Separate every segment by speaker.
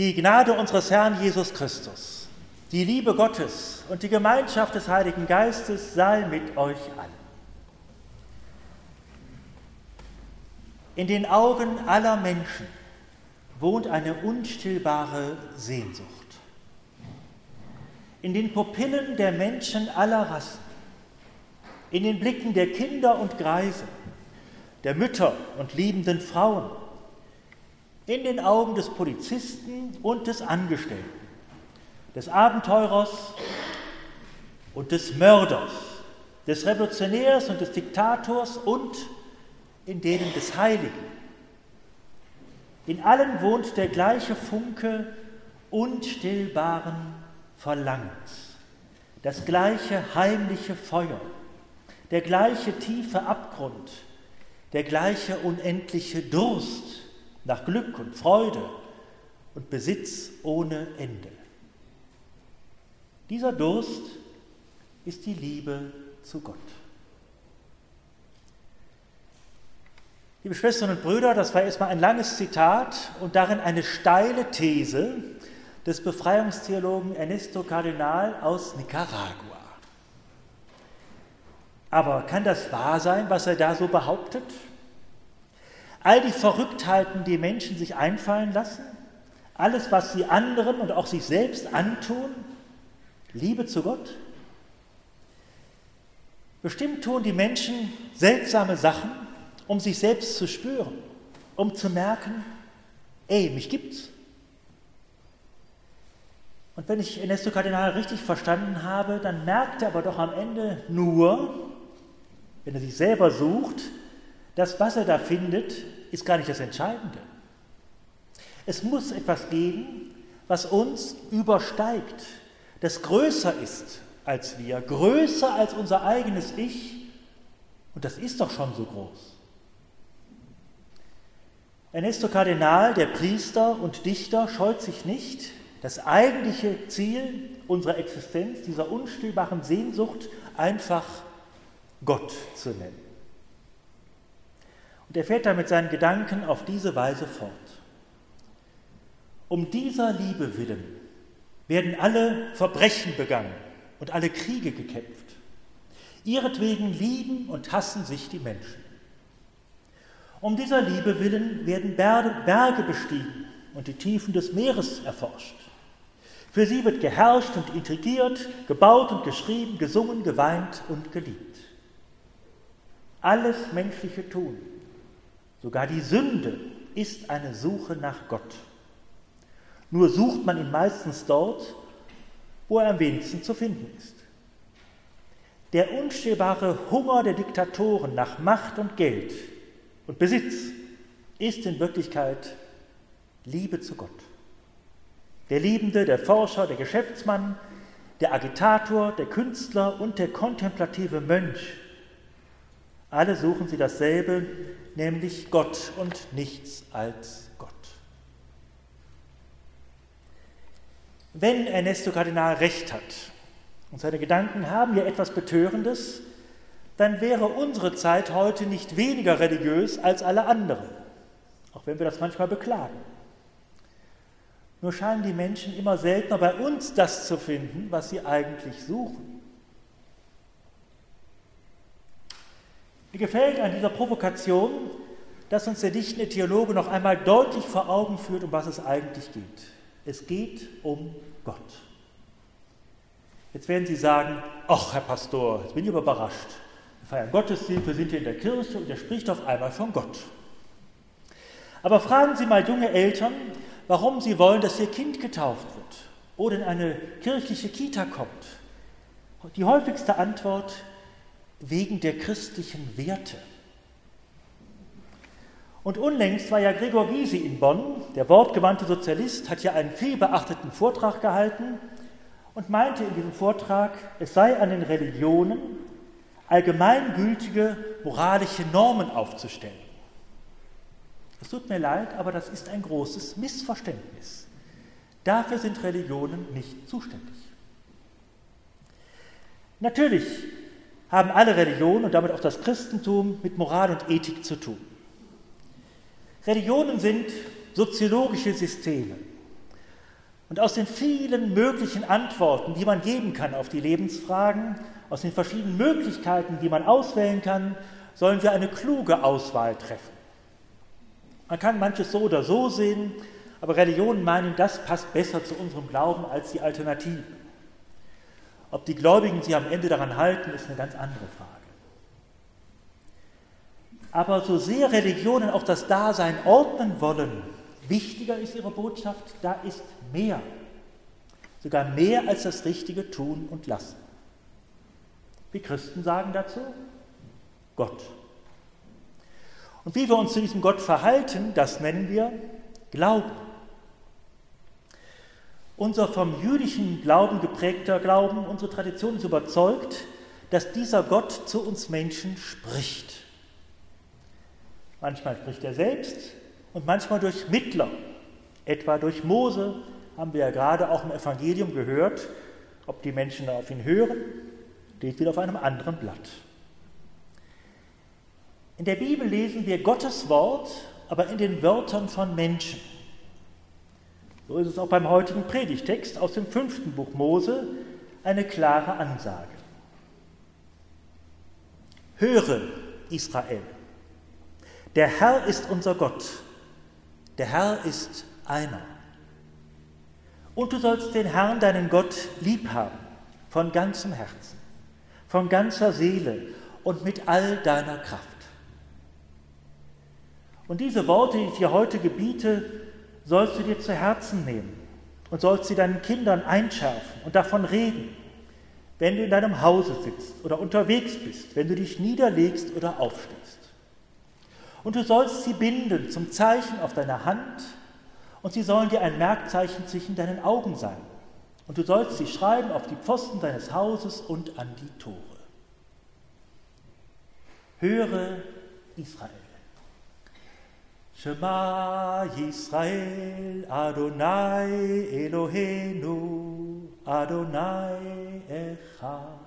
Speaker 1: Die Gnade unseres Herrn Jesus Christus, die Liebe Gottes und die Gemeinschaft des Heiligen Geistes sei mit euch allen. In den Augen aller Menschen wohnt eine unstillbare Sehnsucht. In den Pupillen der Menschen aller Rassen, in den Blicken der Kinder und Greise, der Mütter und liebenden Frauen, in den Augen des Polizisten und des Angestellten, des Abenteurers und des Mörders, des Revolutionärs und des Diktators und in denen des Heiligen. In allen wohnt der gleiche Funke unstillbaren Verlangens, das gleiche heimliche Feuer, der gleiche tiefe Abgrund, der gleiche unendliche Durst nach Glück und Freude und Besitz ohne Ende. Dieser Durst ist die Liebe zu Gott. Liebe Schwestern und Brüder, das war erstmal ein langes Zitat und darin eine steile These des Befreiungstheologen Ernesto Cardinal aus Nicaragua. Aber kann das wahr sein, was er da so behauptet? All die Verrücktheiten, die Menschen sich einfallen lassen, alles, was sie anderen und auch sich selbst antun, Liebe zu Gott? Bestimmt tun die Menschen seltsame Sachen, um sich selbst zu spüren, um zu merken, ey, mich gibt's. Und wenn ich Ernesto Kardinal richtig verstanden habe, dann merkt er aber doch am Ende nur, wenn er sich selber sucht, das, was er da findet, ist gar nicht das Entscheidende. Es muss etwas geben, was uns übersteigt, das größer ist als wir, größer als unser eigenes Ich. Und das ist doch schon so groß. Ernesto Kardinal, der Priester und Dichter, scheut sich nicht, das eigentliche Ziel unserer Existenz, dieser unstillbaren Sehnsucht, einfach Gott zu nennen. Und er fährt dann mit seinen Gedanken auf diese Weise fort. Um dieser Liebe willen werden alle Verbrechen begangen und alle Kriege gekämpft. Ihretwegen lieben und hassen sich die Menschen. Um dieser Liebe willen werden Berge bestiegen und die Tiefen des Meeres erforscht. Für sie wird geherrscht und intrigiert, gebaut und geschrieben, gesungen, geweint und geliebt. Alles menschliche Tun Sogar die Sünde ist eine Suche nach Gott. Nur sucht man ihn meistens dort, wo er am wenigsten zu finden ist. Der unstillbare Hunger der Diktatoren nach Macht und Geld und Besitz ist in Wirklichkeit Liebe zu Gott. Der Liebende, der Forscher, der Geschäftsmann, der Agitator, der Künstler und der kontemplative Mönch, alle suchen sie dasselbe, nämlich Gott und nichts als Gott. Wenn Ernesto Kardinal recht hat und seine Gedanken haben ja etwas Betörendes, dann wäre unsere Zeit heute nicht weniger religiös als alle anderen, auch wenn wir das manchmal beklagen. Nur scheinen die Menschen immer seltener bei uns das zu finden, was sie eigentlich suchen. Mir gefällt an dieser Provokation, dass uns der dichtende Theologe noch einmal deutlich vor Augen führt, um was es eigentlich geht. Es geht um Gott. Jetzt werden Sie sagen, ach Herr Pastor, jetzt bin ich aber überrascht. Wir feiern Gottesdienst, wir sind hier in der Kirche und er spricht auf einmal von Gott. Aber fragen Sie mal junge Eltern, warum sie wollen, dass ihr Kind getauft wird oder in eine kirchliche Kita kommt. Die häufigste Antwort, wegen der christlichen Werte. Und unlängst war ja Gregor Gysi in Bonn, der wortgewandte Sozialist, hat ja einen vielbeachteten Vortrag gehalten und meinte in diesem Vortrag, es sei an den Religionen allgemeingültige moralische Normen aufzustellen. Es tut mir leid, aber das ist ein großes Missverständnis. Dafür sind Religionen nicht zuständig. Natürlich haben alle Religionen und damit auch das Christentum mit Moral und Ethik zu tun. Religionen sind soziologische Systeme, Und aus den vielen möglichen Antworten, die man geben kann auf die Lebensfragen, aus den verschiedenen Möglichkeiten, die man auswählen kann, sollen wir eine kluge Auswahl treffen. Man kann manches so oder so sehen, aber Religionen meinen, das passt besser zu unserem Glauben als die Alternative. Ob die Gläubigen sich am Ende daran halten, ist eine ganz andere Frage. Aber so sehr Religionen auch das Dasein ordnen wollen, wichtiger ist ihre Botschaft, da ist mehr. Sogar mehr als das richtige Tun und Lassen. Wie Christen sagen dazu? Gott. Und wie wir uns zu diesem Gott verhalten, das nennen wir Glauben. Unser vom jüdischen Glauben geprägter Glauben, unsere Tradition ist überzeugt, dass dieser Gott zu uns Menschen spricht. Manchmal spricht er selbst und manchmal durch Mittler, etwa durch Mose, haben wir ja gerade auch im Evangelium gehört. Ob die Menschen auf ihn hören, steht wieder auf einem anderen Blatt. In der Bibel lesen wir Gottes Wort, aber in den Wörtern von Menschen. So ist es auch beim heutigen Predigtext aus dem fünften Buch Mose eine klare Ansage. Höre, Israel, der Herr ist unser Gott, der Herr ist einer. Und du sollst den Herrn, deinen Gott, lieb haben, von ganzem Herzen, von ganzer Seele und mit all deiner Kraft. Und diese Worte, die ich dir heute gebiete, sollst du dir zu Herzen nehmen und sollst sie deinen Kindern einschärfen und davon reden, wenn du in deinem Hause sitzt oder unterwegs bist, wenn du dich niederlegst oder aufstehst. Und du sollst sie binden zum Zeichen auf deiner Hand und sie sollen dir ein Merkzeichen zwischen deinen Augen sein. Und du sollst sie schreiben auf die Pfosten deines Hauses und an die Tore. Höre Israel. Shema Yisrael, Adonai Eloheinu, Adonai Echad.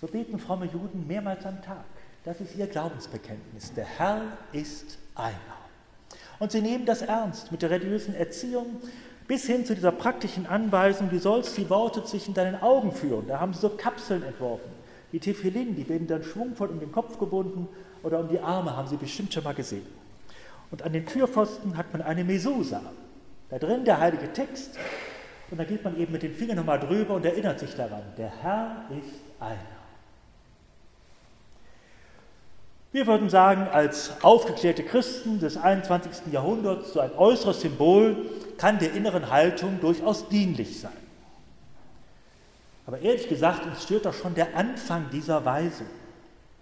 Speaker 1: So beten fromme Juden mehrmals am Tag. Das ist ihr Glaubensbekenntnis. Der Herr ist einer. Und sie nehmen das ernst mit der religiösen Erziehung bis hin zu dieser praktischen Anweisung, du sollst die Worte zwischen deinen Augen führen. Da haben sie so Kapseln entworfen. Die Tefillin, die werden dann schwungvoll um den Kopf gebunden oder um die Arme, haben Sie bestimmt schon mal gesehen. Und an den Türpfosten hat man eine Mesusa. Da drin der heilige Text. Und da geht man eben mit den Fingern nochmal drüber und erinnert sich daran. Der Herr ist einer. Wir würden sagen, als aufgeklärte Christen des 21. Jahrhunderts, so ein äußeres Symbol kann der inneren Haltung durchaus dienlich sein. Aber ehrlich gesagt, uns stört doch schon der Anfang dieser Weise.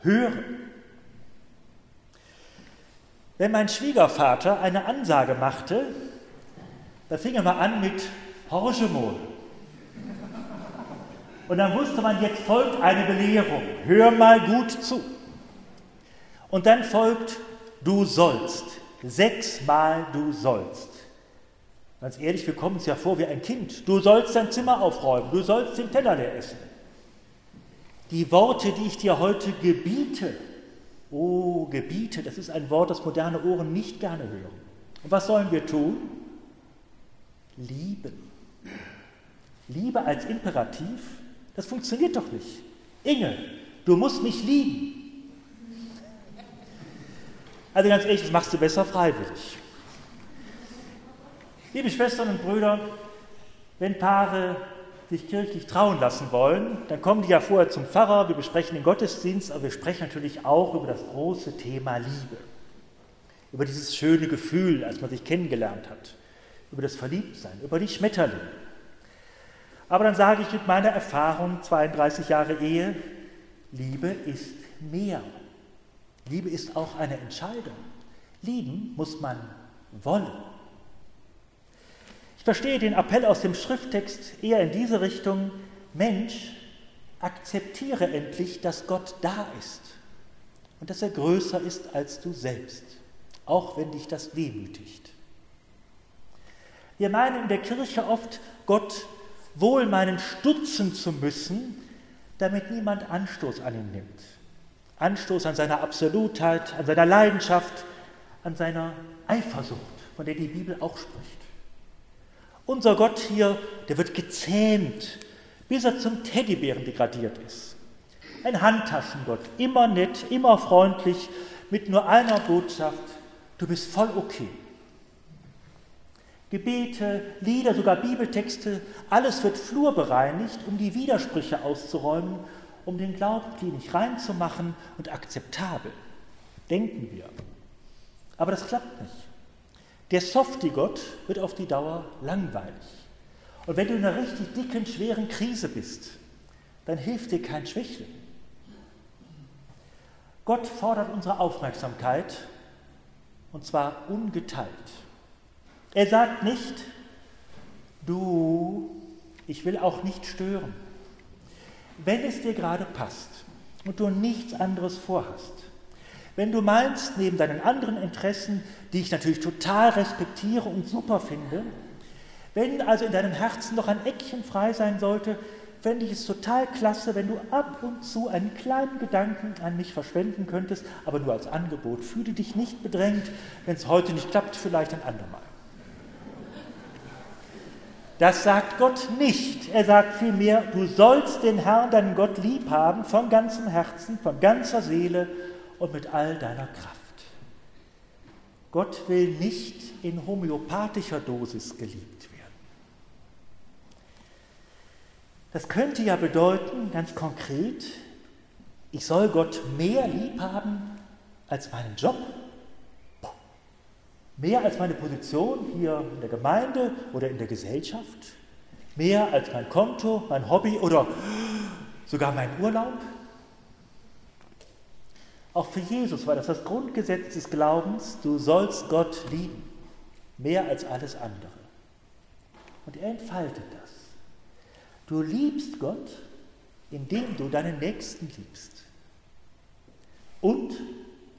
Speaker 1: Hören. Wenn mein Schwiegervater eine Ansage machte, da fing er mal an mit Horchemol. Und dann wusste man, jetzt folgt eine Belehrung. Hör mal gut zu. Und dann folgt, du sollst. Sechsmal du sollst. Ganz ehrlich, wir kommen uns ja vor wie ein Kind. Du sollst dein Zimmer aufräumen, du sollst den Teller leer essen. Die Worte, die ich dir heute gebiete, oh, gebiete, das ist ein Wort, das moderne Ohren nicht gerne hören. Und was sollen wir tun? Lieben. Liebe als Imperativ, das funktioniert doch nicht. Inge, du musst mich lieben. Also ganz ehrlich, das machst du besser freiwillig. Liebe Schwestern und Brüder, wenn Paare sich kirchlich trauen lassen wollen, dann kommen die ja vorher zum Pfarrer, wir besprechen den Gottesdienst, aber wir sprechen natürlich auch über das große Thema Liebe. Über dieses schöne Gefühl, als man sich kennengelernt hat. Über das Verliebtsein, über die Schmetterlinge. Aber dann sage ich mit meiner Erfahrung, 32 Jahre Ehe, Liebe ist mehr. Liebe ist auch eine Entscheidung. Lieben muss man wollen. Ich verstehe den Appell aus dem Schrifttext eher in diese Richtung, Mensch, akzeptiere endlich, dass Gott da ist und dass er größer ist als du selbst, auch wenn dich das demütigt. Wir meinen in der Kirche oft, Gott wohl meinen stutzen zu müssen, damit niemand Anstoß an ihn nimmt. Anstoß an seiner Absolutheit, an seiner Leidenschaft, an seiner Eifersucht, von der die Bibel auch spricht. Unser Gott hier, der wird gezähmt, bis er zum Teddybären degradiert ist. Ein Handtaschengott, immer nett, immer freundlich, mit nur einer Botschaft, du bist voll okay. Gebete, Lieder, sogar Bibeltexte, alles wird flurbereinigt, um die Widersprüche auszuräumen, um den Glauben klinisch reinzumachen und akzeptabel. Denken wir. Aber das klappt nicht. Der Softie-Gott wird auf die Dauer langweilig. Und wenn du in einer richtig dicken, schweren Krise bist, dann hilft dir kein Schwächling. Gott fordert unsere Aufmerksamkeit und zwar ungeteilt. Er sagt nicht, du, ich will auch nicht stören. Wenn es dir gerade passt und du nichts anderes vorhast, wenn du meinst, neben deinen anderen Interessen, die ich natürlich total respektiere und super finde, wenn also in deinem Herzen noch ein Eckchen frei sein sollte, fände ich es total klasse, wenn du ab und zu einen kleinen Gedanken an mich verschwenden könntest, aber nur als Angebot. Fühle dich nicht bedrängt, wenn es heute nicht klappt, vielleicht ein andermal. Das sagt Gott nicht. Er sagt vielmehr, du sollst den Herrn, deinen Gott, lieb haben, von ganzem Herzen, von ganzer Seele und mit all deiner Kraft. Gott will nicht in homöopathischer Dosis geliebt werden. Das könnte ja bedeuten, ganz konkret, ich soll Gott mehr lieb haben als meinen Job, mehr als meine Position hier in der Gemeinde oder in der Gesellschaft, mehr als mein Konto, mein Hobby oder sogar mein Urlaub. Auch für Jesus war das das Grundgesetz des Glaubens, du sollst Gott lieben, mehr als alles andere. Und er entfaltet das. Du liebst Gott, indem du deinen Nächsten liebst. Und,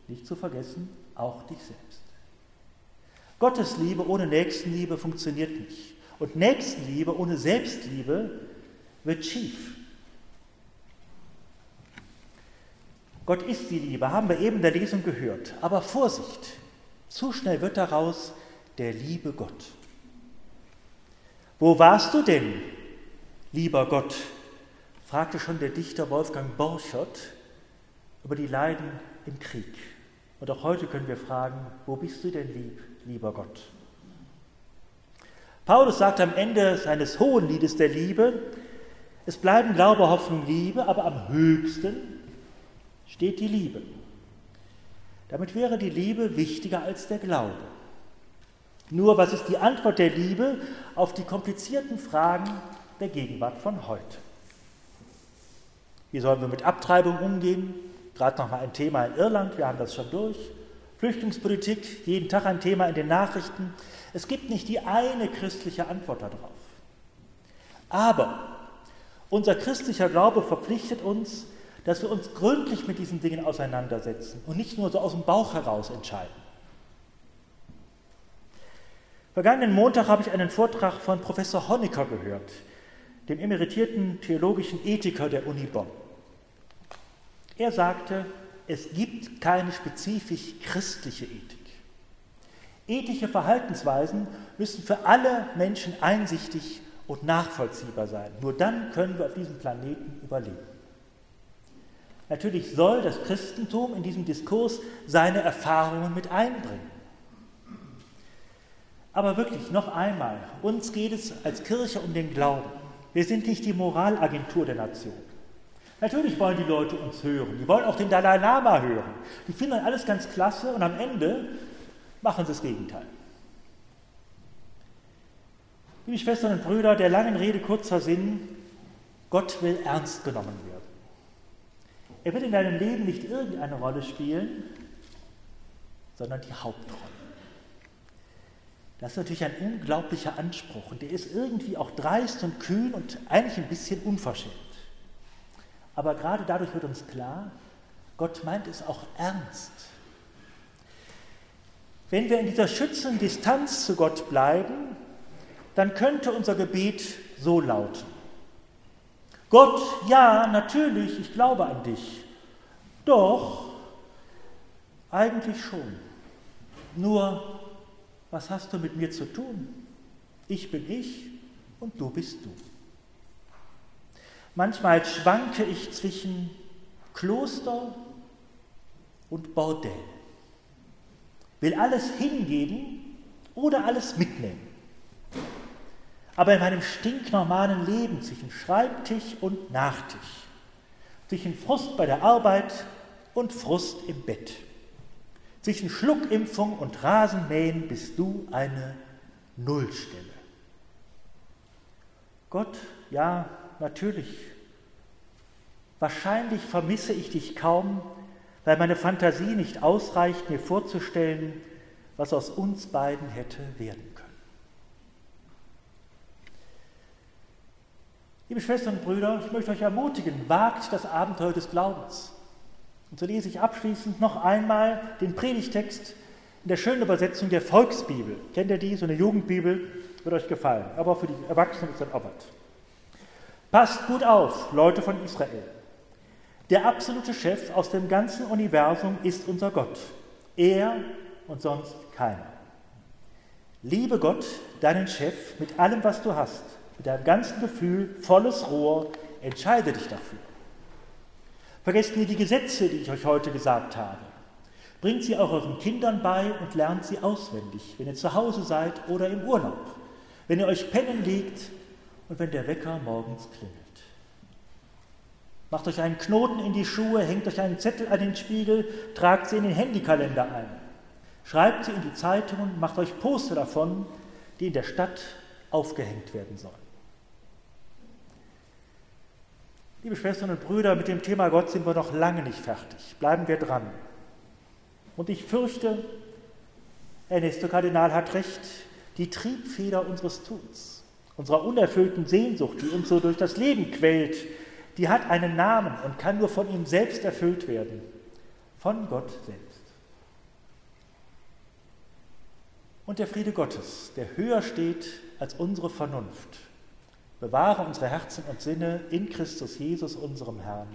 Speaker 1: nicht zu vergessen, auch dich selbst. Gottes Liebe ohne Nächstenliebe funktioniert nicht. Und Nächstenliebe ohne Selbstliebe wird schief. Gott ist die Liebe, haben wir eben in der Lesung gehört. Aber Vorsicht, zu schnell wird daraus der liebe Gott. Wo warst du denn, lieber Gott? fragte schon der Dichter Wolfgang Borchert über die Leiden im Krieg. Und auch heute können wir fragen, wo bist du denn lieb, lieber Gott? Paulus sagt am Ende seines hohen Liedes der Liebe, es bleiben Glaube, Hoffnung, Liebe, aber am höchsten steht die Liebe. Damit wäre die Liebe wichtiger als der Glaube. Nur was ist die Antwort der Liebe auf die komplizierten Fragen der Gegenwart von heute? Wie sollen wir mit Abtreibung umgehen? Gerade noch mal ein Thema in Irland, wir haben das schon durch. Flüchtlingspolitik, jeden Tag ein Thema in den Nachrichten. Es gibt nicht die eine christliche Antwort darauf. Aber unser christlicher Glaube verpflichtet uns, dass wir uns gründlich mit diesen Dingen auseinandersetzen und nicht nur so aus dem Bauch heraus entscheiden. Vergangenen Montag habe ich einen Vortrag von Professor Honecker gehört, dem emeritierten theologischen Ethiker der Uni Bonn. Er sagte, es gibt keine spezifisch christliche Ethik. Ethische Verhaltensweisen müssen für alle Menschen einsichtig und nachvollziehbar sein. Nur dann können wir auf diesem Planeten überleben. Natürlich soll das Christentum in diesem Diskurs seine Erfahrungen mit einbringen. Aber wirklich noch einmal, uns geht es als Kirche um den Glauben. Wir sind nicht die Moralagentur der Nation. Natürlich wollen die Leute uns hören, die wollen auch den Dalai Lama hören. Die finden alles ganz klasse und am Ende machen sie das Gegenteil. Liebe Schwestern und Brüder, der langen Rede kurzer Sinn, Gott will ernst genommen werden. Er wird in deinem Leben nicht irgendeine Rolle spielen, sondern die Hauptrolle. Das ist natürlich ein unglaublicher Anspruch und der ist irgendwie auch dreist und kühn und eigentlich ein bisschen unverschämt. Aber gerade dadurch wird uns klar, Gott meint es auch ernst. Wenn wir in dieser schützenden Distanz zu Gott bleiben, dann könnte unser Gebet so lauten. Gott, ja, natürlich, ich glaube an dich. Doch, eigentlich schon. Nur, was hast du mit mir zu tun? Ich bin ich und du bist du. Manchmal schwanke ich zwischen Kloster und Bordell. Will alles hingeben oder alles mitnehmen. Aber in meinem stinknormalen Leben zwischen Schreibtisch und Nachtisch, zwischen Frust bei der Arbeit und Frust im Bett, zwischen Schluckimpfung und Rasenmähen bist du eine Nullstelle. Gott, ja, natürlich. Wahrscheinlich vermisse ich dich kaum, weil meine Fantasie nicht ausreicht, mir vorzustellen, was aus uns beiden hätte werden können. Liebe Schwestern und Brüder, ich möchte euch ermutigen, wagt das Abenteuer des Glaubens. Und so lese ich abschließend noch einmal den Predigtext in der schönen Übersetzung der Volksbibel. Kennt ihr die? So eine Jugendbibel wird euch gefallen. Aber für die Erwachsenen ist auch was. Passt gut auf, Leute von Israel. Der absolute Chef aus dem ganzen Universum ist unser Gott. Er und sonst keiner. Liebe Gott, deinen Chef, mit allem, was du hast, mit deinem ganzen Gefühl, volles Rohr, entscheide dich dafür. Vergesst nie die Gesetze, die ich euch heute gesagt habe. Bringt sie auch euren Kindern bei und lernt sie auswendig, wenn ihr zu Hause seid oder im Urlaub, wenn ihr euch pennen legt und wenn der Wecker morgens klingelt. Macht euch einen Knoten in die Schuhe, hängt euch einen Zettel an den Spiegel, tragt sie in den Handykalender ein. Schreibt sie in die Zeitungen, macht euch Poster davon, die in der Stadt aufgehängt werden sollen. Liebe Schwestern und Brüder, mit dem Thema Gott sind wir noch lange nicht fertig. Bleiben wir dran. Und ich fürchte, Ernesto Kardinal hat recht, die Triebfeder unseres Tuns, unserer unerfüllten Sehnsucht, die uns so durch das Leben quält, die hat einen Namen und kann nur von ihm selbst erfüllt werden, von Gott selbst. Und der Friede Gottes, der höher steht als unsere Vernunft, bewahre unsere Herzen und Sinne in Christus Jesus, unserem Herrn.